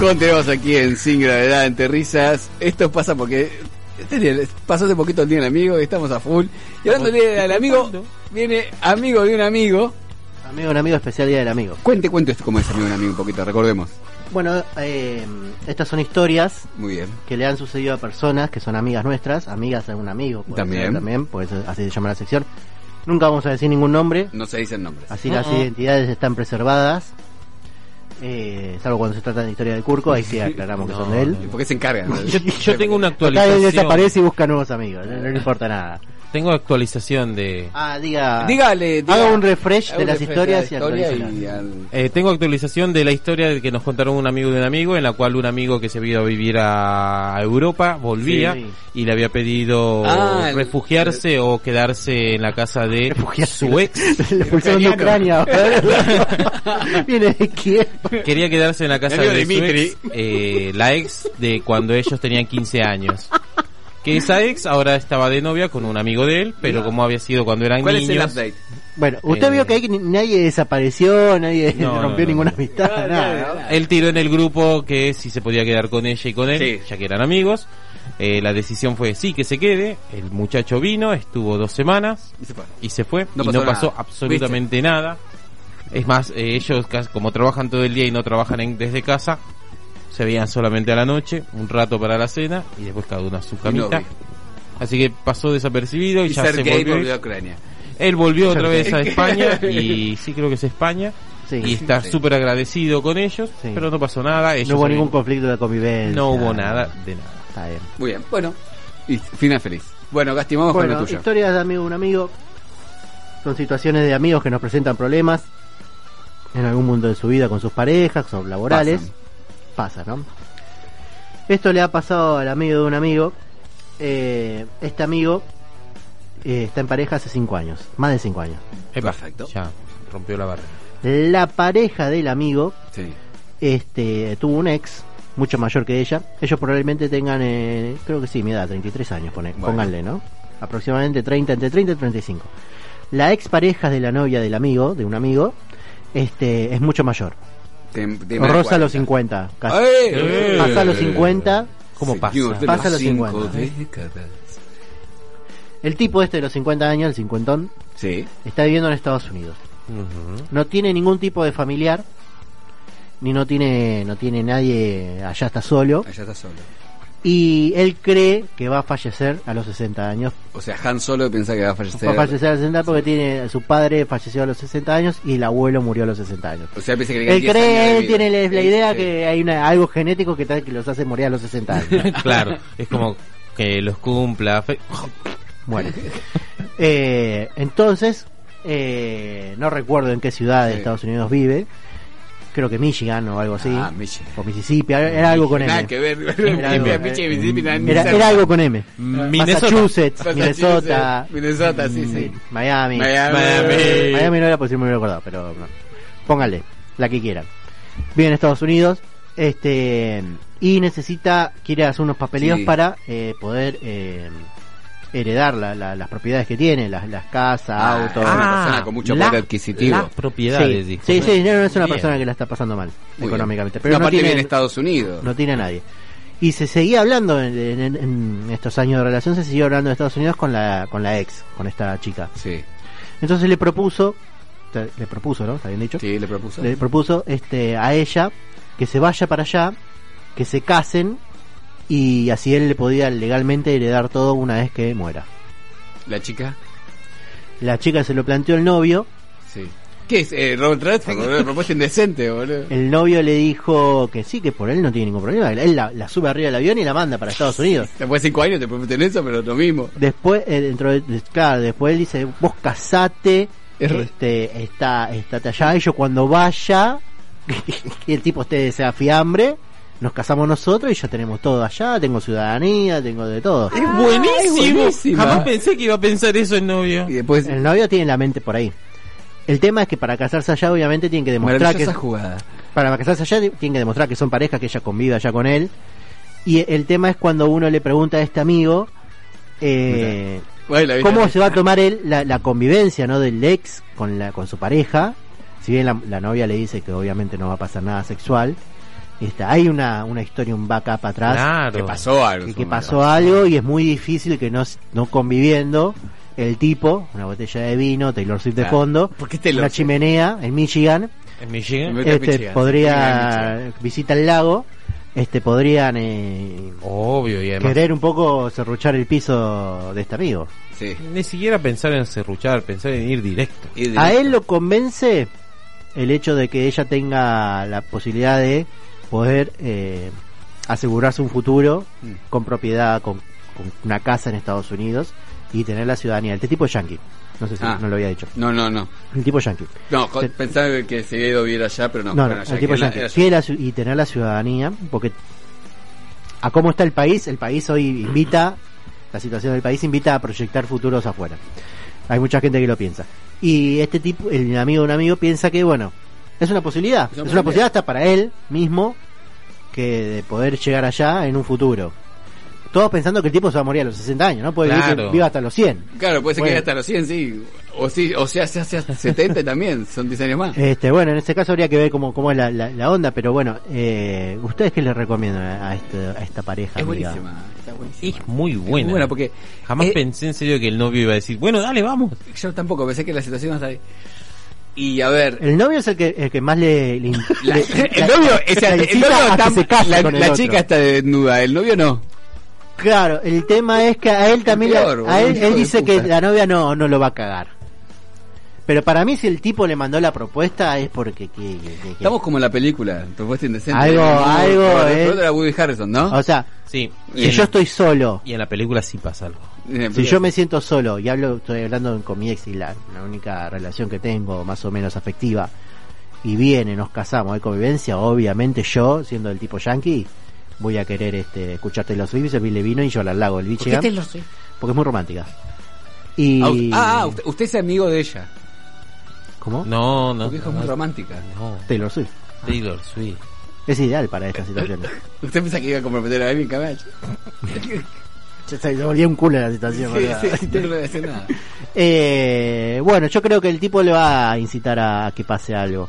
Continuamos aquí en Sin Gravedad, entre risas. Esto pasa porque este pasó hace poquito el día del amigo y estamos a full. Y hablando del día del amigo, viene amigo de un amigo. Amigo, un amigo especial día del amigo. Cuente, cuente esto cómo es amigo de un amigo un poquito, recordemos. Bueno, eh, estas son historias Muy bien. que le han sucedido a personas que son amigas nuestras, amigas de un amigo. puede También. ser también, pues así se llama la sección. Nunca vamos a decir ningún nombre, No se dicen nombres. así las identidades están preservadas. Eh, salvo cuando se trata de historia de Curco, ahí sí aclaramos que son de él. ¿Y ¿Por qué se encargan? Yo, yo tengo una él actualización. desaparece y busca nuevos amigos, no, no le importa nada. Tengo actualización de. Ah, diga. Dígale, diga- Haga un refresh haga de un las refresh historias de y la historia actualícelas. y al- Eh, tengo actualización de la historia de que nos contaron un amigo de un amigo, en la cual un amigo que se había ido a vivir a Europa volvía Sí. y le había pedido Ah, el- refugiarse o quedarse en la casa de Refugiarse. su ex. Le expulsaron de Ucrania. Viene de Kiev. Quería quedarse en la casa de su ex, eh, la ex de cuando ellos tenían 15 años. Que esa ex ahora estaba de novia con un amigo de él, pero como había sido cuando eran ¿Cuál es el niños, update? Bueno, usted Eh, vio que ahí ni- nadie desapareció, nadie No, rompió no, ninguna no. amistad, nada. ¿no? Él tiró en el grupo que si se podía quedar con ella y con él, Sí. ya que eran amigos. Eh, la decisión fue sí, que se quede. El muchacho vino, estuvo dos semanas Y se fue. y se fue. No y pasó no pasó nada. absolutamente nada. Es más, eh, ellos como trabajan todo el día y no trabajan en- desde casa, se veían solamente a la noche, un rato para la cena y después cada uno a su camita. Así que pasó desapercibido y, Y ya se Sergei volvió. volvió a Ucrania. Él volvió otra vez a. España y sí creo que es España. Sí. y está Sí. súper agradecido con ellos, Sí. pero no pasó nada. Ellos No hubo ningún conflicto de convivencia. no hubo nada de nada. Está bien. Muy bien, bueno. Y final feliz. Bueno, Gasti, vamos con Bueno, lo tuyo. historias de amigo un amigo. Son situaciones de amigos que nos presentan problemas en algún mundo de su vida con sus parejas, son laborales. Pasa, ¿no? Esto le ha pasado al amigo de un amigo. Eh, este amigo eh, está en pareja hace 5 años, más de 5 años. Perfecto. Ya rompió la barrera. La pareja del amigo Sí. este tuvo un ex mucho mayor que ella. Ellos probablemente tengan, eh, creo que sí, mi edad, 33 años, pone, Bueno. pónganle, ¿no? Aproximadamente 30, entre 30 y 35. La ex pareja de la novia del amigo, de un amigo, este es mucho mayor. Tem- tema Rosa los 40. 50. Casi. ¡Eh! Pasa los 50. ¿Cómo Señor pasa? Pasa las los cinco 50. décadas. El tipo este de los 50 años, el cincuentón, Sí. está viviendo en Estados Unidos. No tiene ningún tipo de familiar, ni no tiene, no tiene nadie, allá está solo. Allá está solo. Y él cree que va a fallecer a los 60 años. O sea, Han Solo piensa que va a fallecer. Va a fallecer a los 60 porque tiene su padre falleció a los 60 años y el abuelo murió a los 60 años. O sea, piensa que Él 10 años de cree, él tiene la, idea sí. que hay una, algo genético que, tal que los hace morir a los 60 años. claro, es como que los cumpla. fe- bueno, eh, entonces, eh, no recuerdo en qué ciudad de Sí. Estados Unidos vive. Creo que Michigan o algo así. Ah, Michigan. o Mississippi, era, era algo con Nada M. que ver. Era algo- Era, era con M. Minnesota. Massachusetts, Minnesota, Minnesota, sí, sí. Miami. Miami. Miami. Miami no era sí me hubiera acordado, pero no. póngale, la que quieran. Vive en Estados Unidos, este, y necesita, quiere hacer unos papeleos Sí. para eh, poder eh, heredar la- la- las propiedades que tiene, las, las casas, Ah, autos. es una persona con mucho la- poder adquisitivo. Las propiedades, sí, dijo. sí, sí, no, no es una Bien. persona que la está pasando mal Muy económicamente, pero No, aparte tiene, vive en Estados Unidos. no tiene a nadie. Y se seguía hablando en, en- en estos años de relación, se siguió hablando de Estados Unidos con la, con la ex, con esta chica. Sí. Entonces le propuso, le propuso, ¿no? ¿Está bien dicho? Sí, le propuso. Le propuso este, a ella que se vaya para allá, que se casen y así él le podía legalmente heredar todo una vez que muera. La chica. La chica se lo planteó el novio, Sí. ¿Qué es? Eh, Robert Redford, boludo. Propuesta indecente, boludo. el novio le dijo que sí, que por él no tiene ningún problema, él la, la sube arriba del avión y la manda para Estados Unidos. Después de cinco años te prometen eso, pero lo mismo. Después, eh, dentro de, de- claro, después él dice, vos casate, Es este, está, estate allá, y yo cuando vaya, que el tipo esté de esa fiambre, nos casamos nosotros y ya tenemos todo allá, tengo ciudadanía, tengo de todo. Es buenísimo. Jamás pensé que iba a pensar eso el novio. Y después. El novio tiene la mente por ahí. El tema es que para casarse allá obviamente tiene que demostrar que jugada. para casarse allá tiene que demostrar que son pareja, que ella convive allá con él. Y el tema es cuando uno le pregunta a este amigo eh, Bueno, cómo se va a tomar él la, la convivencia no del ex con la con su pareja si bien la, la novia le dice que obviamente no va a pasar nada sexual Este, hay una, una historia, un backup atrás. Claro. Que pasó algo. que, que pasó algo y es muy difícil que no, no conviviendo el tipo, una botella de vino, Taylor Swift de fondo, ¿Por qué Taylor una Swift? chimenea en Michigan, En Michigan. Este, Michigan. podría visita el lago, este podrían eh, Obvio, y además. querer un poco serruchar el piso de este amigo. Sí. Ni siquiera pensar en serruchar, pensar en ir directo. A él lo convence el hecho de que ella tenga la posibilidad de poder eh, asegurarse un futuro Mm. con propiedad, con, con una casa en Estados Unidos y tener la ciudadanía. Este tipo es yankee. No sé si Ah. no lo había dicho. No, no, no. El tipo yankee. No, pensaba que se había ido a vivir allá, pero no. No, no, el tipo yankee. era- y tener la ciudadanía, porque a cómo está el país, el país hoy invita, la situación del país invita a proyectar futuros afuera. Hay mucha gente que lo piensa. Y este tipo, el amigo de un amigo piensa que, bueno, es una posibilidad. Es Es una posibilidad. posibilidad hasta para él mismo que de poder llegar allá en un futuro. Todos pensando que el tipo se va a morir a los 60 años, ¿no? Puede vivir que viva hasta los 100. Claro, puede ser que Bueno. llegue hasta los 100, sí. O, sí, o sea, se hace hasta 70 también. Son 10 años más. Este, bueno, en este caso habría que ver cómo, cómo es la, la- la onda, pero bueno, eh, ¿ustedes qué les recomiendan a, este- a esta pareja? Es amiga? buenísima. Está buenísima. Es muy buena. Muy buena porque Jamás eh, pensé en serio que el novio iba a decir, bueno, dale, vamos. yo tampoco pensé que la situación hasta ahí. Y a ver, El novio es el que, el que más le, le- la- le- el la- novio, la ese- el novio está, se case la, con el la otro. chica está desnuda, el novio no. Claro, el tema es que a él también, la- Peor, a él, él dice que la novia no, no lo va a cagar. Pero para mí si el tipo le mandó la propuesta es porque que, que- que- que- Estamos como en la película, Propuesta Indecente. Algo- No, algo, pero eh. era Woody Harrison, ¿no? o sea, Sí. Y si yo estoy solo, y en la película sí pasa algo. Si yo me siento solo y hablo, estoy hablando con mi ex y la, la única relación que tengo más o menos afectiva y viene, nos casamos, hay convivencia, obviamente yo, siendo el tipo yankee, voy a querer este escucharte los Swift, servirle vino y llorar al lago ¿Por qué Michigan, Taylor Swift? porque es muy romántica. Y Ah, usted- ah, usted, usted es amigo de ella. ¿Cómo? No, no. Porque es no, muy no, romántica. no. Taylor Swift. Taylor Swift. Es ideal para estas situaciones. ¿Usted piensa que iba a comprometer a alguien, caballo? Se volvía un culo la situación. Sí, sí, sí, no le voy a decir nada. Eh, bueno, yo creo que el tipo le va a incitar a que pase algo.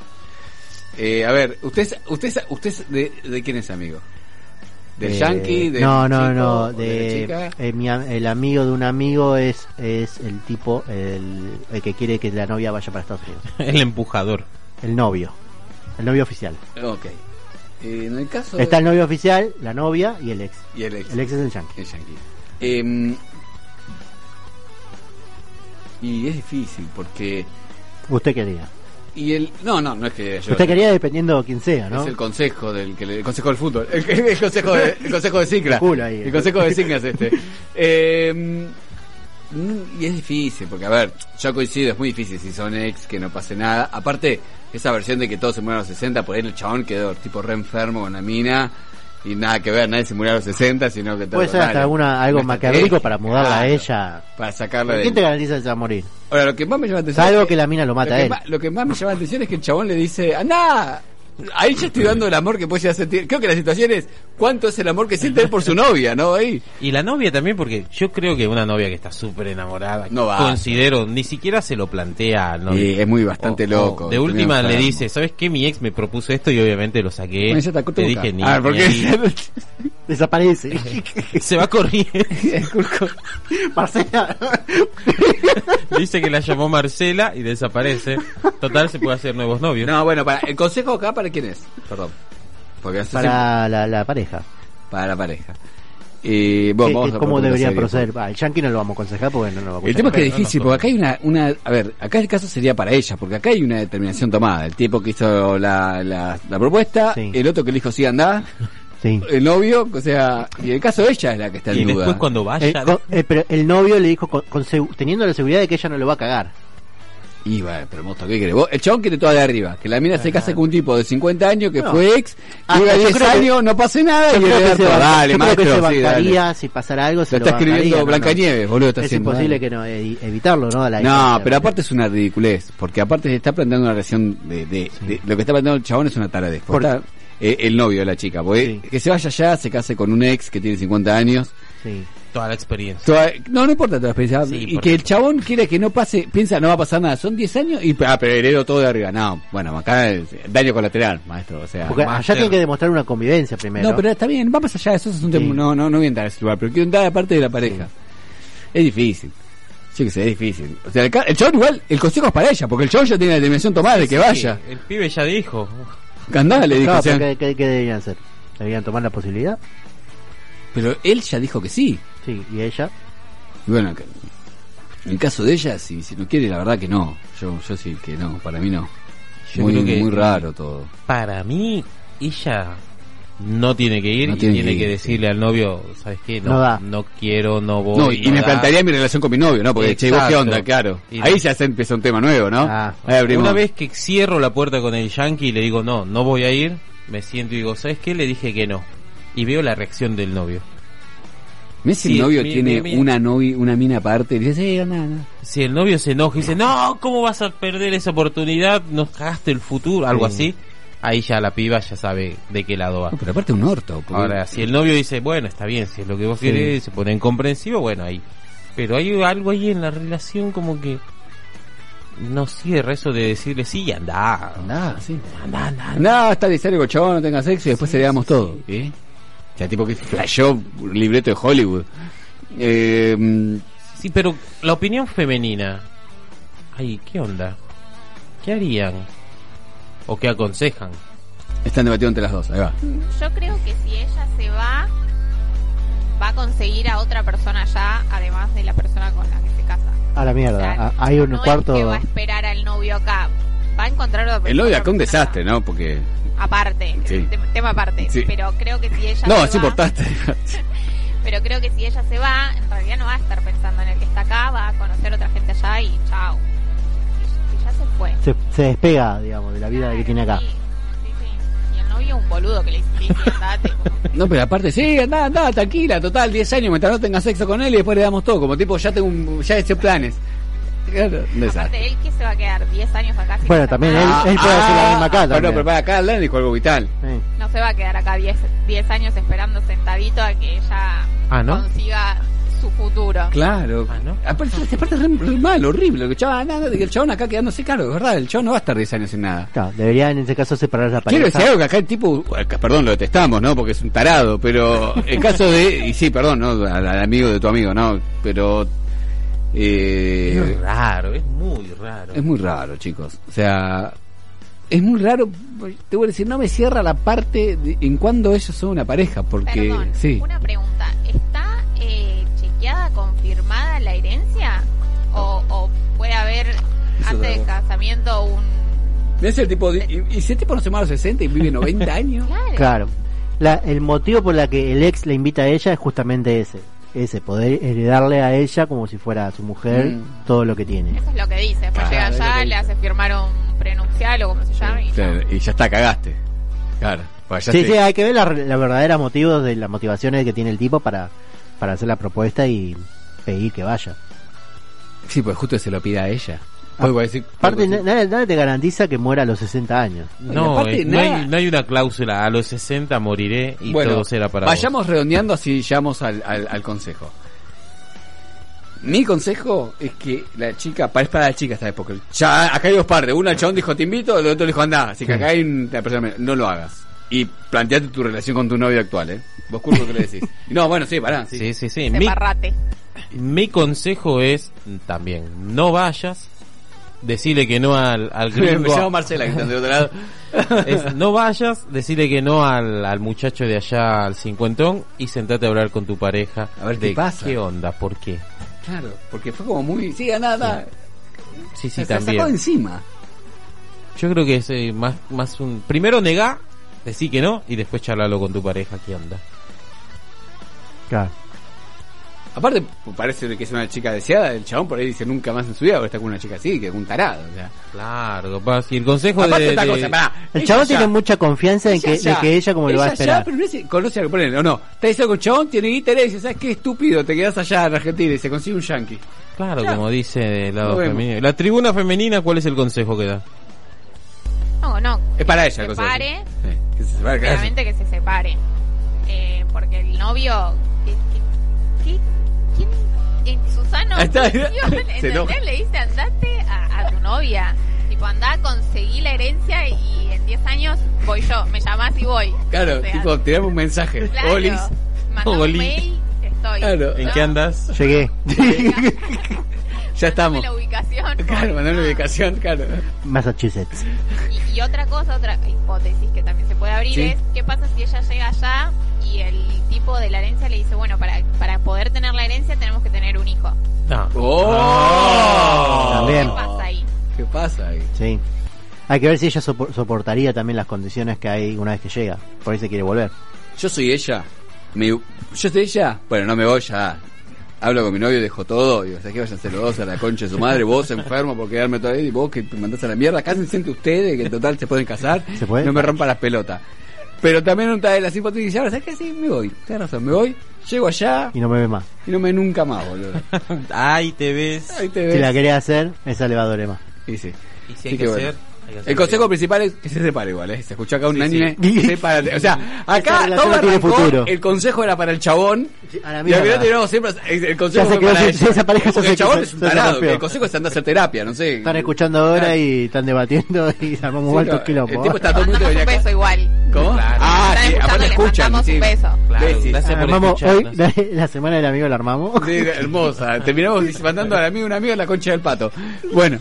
Eh, a ver, ¿usted, usted, usted de, de quién es amigo? ¿Del Eh, yankee? ¿Del no, no, chico, no. de, De, eh, mi am- el amigo de un amigo es, es el tipo, el, el que quiere que la novia vaya para Estados Unidos. El empujador. El novio. El novio oficial. Ok. Eh, en el caso... Está el novio oficial, la novia y el ex. Y el ex. El ex es el yankee. El yankee. Em, y es difícil porque... Usted quería. Y el... No, no, no es que yo... Usted quería dependiendo de quién sea, ¿no? Es el consejo del que le- el consejo del fútbol, el, el consejo de, el consejo de Cicla, El ahí. el consejo de Cicla es este. Eh, y es difícil porque a ver, yo coincido, es muy difícil si son ex que no pase nada. Aparte esa versión de que todos se mueren a los 60, por ahí el chabón quedó tipo re enfermo con la mina y nada que ver, nadie se murió a los 60, sino que Puede ser hasta alguna, algo estrategia, para mudarla a claro, ella. para sacarla de ¿Quién te garantiza que se va a morir? Ahora lo que más me llama la atención Salvo es que la mina lo mata lo a que él. más- lo que más me llama la atención es que el chabón le dice, anda, ahí ya estoy dando el amor que puede sentir. Creo que la situación es cuánto es el amor que siente él por su novia, ¿no? Ahí. Y la novia también, porque yo creo que una novia que está súper enamorada, No va. considero, ni siquiera se lo plantea al novio. Y es muy bastante O- o loco. de última le dice, ¿sabes qué? Mi ex me propuso esto y obviamente lo saqué. Te dije ni, Ah, ni porque ahí. Desaparece. se va corriendo. Marcela. Dice que la llamó Marcela y desaparece. Total, se puede hacer nuevos novios. No, bueno, para, el consejo acá para quién es, perdón. Porque eso siempre- para la, la pareja. para la pareja. Y bueno, ¿Qué- vamos a ¿Cómo debería proceder? Ah, el yankee no lo vamos a aconsejar porque no lo va a El tema es que es no difícil, porque acá hay una, una, a ver, acá el caso sería para ella, porque acá hay una determinación tomada. El tipo que hizo la, la, la propuesta, Sí. el otro que le dijo sí anda, Sí. el novio, o sea, y el caso de ella es la que está y en duda. después cuando vaya... Eh, con- eh, pero el novio le dijo con- teniendo la seguridad de que ella no lo va a cagar. Y bueno, pero mosto, ¿qué querés? Vos- El chabón quiere todo de arriba, que la mina se case con un tipo de 50 años que No. fue ex, Ah, llega yo 10 creo que- años, no pase nada Yo y creo que se Dale, yo creo que maestro, se sí, dale. si pasara algo. Se Lo está escribiendo no, no. Blancanieves, boludo, está Es haciendo. imposible que no e- evitarlo, ¿no? La No, pero aparte es una ridiculez, porque aparte se está planteando una relación de, de, de- lo que está planteando el chabón es una. Por- Porque está, eh, el novio de la chica, porque Sí. que se vaya allá, se case con un ex que tiene 50 años Sí. Toda la experiencia. Toda- no, no importa toda la experiencia. Sí, y que el chabón quiere que no pase, piensa no va a pasar nada. Son 10 años y ah, pero heredo todo de arriba. No, bueno, acá es daño colateral, maestro. O sea, Porque allá tienen que demostrar una convivencia primero. no, pero está bien, vamos allá. Eso es un Sí. tema. No, no, no voy a entrar a ese lugar, pero quiero entrar aparte de la pareja. Es difícil. Sí que sé, es difícil. O sea, el, el chabón igual, el consejo es para ella, porque el chabón ya tiene la determinación tomada de que Sí, vaya. El pibe ya dijo. Andá, le dijo. Claro, o sea, pero ¿qué, qué- qué deberían hacer? ¿Deberían tomar la posibilidad? pero él ya dijo que sí. Sí, y ella. Y bueno, que- en el caso de ella, si, si no quiere, la verdad que no. Yo, yo sí que no, para mí no. Yo muy, creo que- muy raro todo. Para mí, ella no tiene que ir No y tiene tiene que que, ir, decirle al novio, ¿sabes qué? No, No quiero, no voy. No, y no me da. plantearía mi relación con mi novio, ¿no? Porque, che, ¿y ¿vos qué Exacto. onda? Claro. Y Ahí no. ya se empieza un tema nuevo, ¿no? Ah. Una vez que cierro la puerta con el yankee y le digo, no, no voy a ir, me siento y digo, ¿sabes qué? Le dije que no. Y veo la reacción del novio. Si Sí, el novio mi- tiene mi- mi- una novia, una mina aparte y dice, sí, anda, anda. Si el novio se enoja y dice, no, ¿cómo vas a perder esa oportunidad? Nos cagaste el futuro, algo Sí. así. Ahí ya la piba ya sabe de qué lado va. No, pero aparte un orto. porque- Ahora, si el novio dice, bueno, está bien, si es lo que vos querés, se pone incomprensivo, bueno, ahí. Pero hay algo ahí en la relación como que no cierra eso de decirle, sí, anda, Andá, sí. anda, anda. Andá, está necesario con el chabón, no tenga sexo y después se le damos todo. ¿Eh? O sea, tipo que flashó un libreto de Hollywood. Eh, Sí, pero la opinión femenina, ay, ¿qué onda? ¿Qué harían? ¿O qué aconsejan? están debatiendo entre las dos, ahí va. Yo creo que si ella se va, va a conseguir a otra persona ya, además de la persona con la que se casa. A la O mierda. sea, Ah, Hay un no cuarto. Es que va a esperar al novio acá. Va a encontrar otra El novio acá un desastre, ¿no? Porque... Aparte, Sí. tema aparte. Sí. Pero creo que si ella No, se es va, importante. Pero creo que si ella se va, en realidad no va a estar pensando en el que está acá, va a conocer otra gente allá y chao. Y, y ya se fue. Se, se despega, digamos, de la vida que tiene acá. Sí, sí, sí. Y el novio un boludo que le dice, andate. como- No, pero aparte, sí, anda, anda, tranquila, total, 10 años, mientras no tenga sexo con él y después le damos todo. Como tipo, ya tengo un, ya he hecho planes. Claro, un desastre. Aparte, él que se va a quedar 10 años acá. sin Bueno, también él- él puede hacer la misma acá Bueno, pero para acá Alan dijo algo vital. Sí. No se va a quedar acá 10 10 años esperando sentadito a que ella Ah, ¿no? consiga su futuro. Claro. Ah, ¿no? Aparte, aparte es re, re mal, horrible. Que el chabón, nada, que el chabón acá quedándose caro, es verdad. El chabón no va a estar 10 años sin nada. Claro, debería en ese caso separar la Quiero pareja. decir algo que acá el tipo, perdón, lo detestamos, ¿no? Porque es un tarado, pero el caso de, y sí, perdón, ¿no? Al, al amigo de tu amigo, ¿no? Pero, eh, Es raro, es muy raro. es muy raro, chicos. O sea, es muy raro, te voy a decir, no me cierra la parte de- en cuando ellos son una pareja, porque, Perdón, sí. una pregunta. ¿Está eh, chequeada, confirmada la herencia? ¿O, o puede haber antes del casamiento un... Debe ser tipo, de- y, y si el tipo no se muere a los 60 y vive 90 años? Claro. Claro. La, el motivo por la que el ex le invita a ella es justamente ese. Ese, poder heredarle a ella como si fuera su mujer Mm. todo lo que tiene. Eso es lo que dice. Después Claro, llega allá, le hace firmar un prenupcial o como se llama. y ya. y ya está, cagaste. Claro. Pues ya Sí, te- sí, hay que ver la, la verdadera motivos de las motivaciones que tiene el tipo para, para hacer la propuesta y pedir que vaya. Sí, pues justo se lo pide a ella. Pues voy a decir, Aparte, pues, na- nada, nada te garantiza que muera a los 60 años. No, aparte eh, no, hay, no hay una cláusula, a los 60 moriré y bueno, todo será para vayamos redondeando así llegamos al, al, al consejo. Mi consejo es que la chica, para, es para la chica esta vez, porque ya acá hay dos partes. Uno el chabón dijo te invito, el otro dijo anda. Así que acá hay una persona, no lo hagas. Y planteate tu relación con tu novio actual, ¿eh? Vos curvo que le decís. No, bueno, sí, pará. Sí. Sí, sí, sí. Mi, mi consejo es también, no vayas, decirle que no al, al Me gringo. llamo Marcela, que está del otro lado. Es, no vayas, decirle que no al, al muchacho de allá, al cincuentón, y sentate a hablar con tu pareja. A ver qué de pasa. ¿Qué onda? ¿Por qué? Claro, porque fue como muy. Sí, nada, nada. Sí, sí, se la sacó de también. encima. Yo creo que es eh, más, más un... Primero negá, decir que no, y después charlarlo con tu pareja, ¿qué onda? Claro. Aparte, parece que es una chica deseada. El chabón por ahí dice nunca más en su vida, porque está con una chica así, que es un tarado. O sea. Claro, capaz. Y el consejo Aparte, de... otra de- cosa, pará, El chabón ya- tiene mucha confianza en que, ya- de que ella como lo va a esperar. Ya, pero no es- conoce a lo que ponen, o no. Está diciendo con el chabón, tiene guita y dice, ¿sabes qué estúpido? Te quedas allá en Argentina y se consigue un yankee. Claro, Ya. como dice el lado femenino. La tribuna femenina, ¿cuál es el consejo que da? No, no. Es para que ella se el consejo. separe. Sí, que se separe, claro. Obviamente que se separe. Eh, porque el novio, ¿qué, qué, qué- en su sano Ahí está, ¿entendés? enoja. Le dice, andate a, a tu novia. Tipo, andá, conseguí la herencia y en 10 años voy yo. Me llamás y voy. Claro, O sea, tipo, tirame un mensaje. claro, Olis. un mail, estoy. Claro. ¿En ¿no? qué andas? Llegué. Ya estamos. La ubicación. Claro, mandame una No. ubicación, claro. Massachusetts. Y, y otra cosa, otra hipótesis que también se puede abrir Sí. es qué pasa si ella llega allá y el tipo de la herencia le dice, bueno, para, para poder tener la herencia tenemos que tener un hijo. No. ¡Oh! También. ¿Qué pasa ahí? ¿Qué pasa ahí? Sí. Hay que ver si ella sopor- soportaría también las condiciones que hay una vez que llega. Por ahí se quiere volver. Yo soy ella. Me- yo soy ella. Bueno, no me voy ya. Hablo con mi novio, dejo todo. Digo, ¿sabes qué? Váyanse los dos a la concha de su madre. Vos enfermo por quedarme todo ahí. Y vos que te mandás a la mierda. Cásense entre ustedes, que en total se pueden casar. ¿Se puede? No me rompa las pelotas. Pero también una de las hipótesis. Ahora, ¿sabes qué? Sí, me voy. Tienes razón, me voy. Llego allá Y no me ve más. y no me nunca más, boludo. Ahí te ves. Ahí te ves. Si la quería hacer, esa le va a doler más. Y sí. Y si Sí hay que que bueno. hacer, hay que hacer El consejo principal es que se separe igual, ¿eh? Se escuchó acá un Sí, anime. sí. sepárate. O sea, acá todo no tiene arrancó, futuro. el consejo era para el chabón. a la y al final terminamos siempre. El consejo se fue quedó para sin- ella. esa pareja Porque se- el chabón se- es un se tarado. El consejo es andar a hacer terapia, no sé. Están escuchando ahora y están debatiendo y se armamos Sí, vueltos no, quilombo. El tipo está todo muy Mandamos un acá. beso igual. ¿Cómo? Claro. Ah, sí, aparte escuchan. sí. un beso. Claro, Besis. gracias por Armamos hoy, escucharnos. la, la semana del amigo la armamos. Sí, hermosa. Terminamos mandando al amigo un amigo en la concha del pato. Bueno.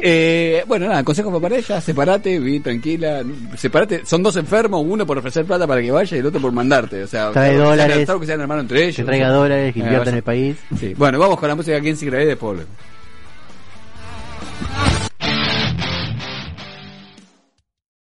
Eh, bueno, nada, consejo fue para ella, separate, viví tranquila, separate, son dos enfermos, uno por ofrecer plata para que vaya y el otro por mandarte, o sea, Trae que sean- dólares. que sean hermanos entre ellos. Que traiga dólares, que invierta en vaya. el país. Sí. Bueno, vamos con la música aquí en Secret de Pueblo.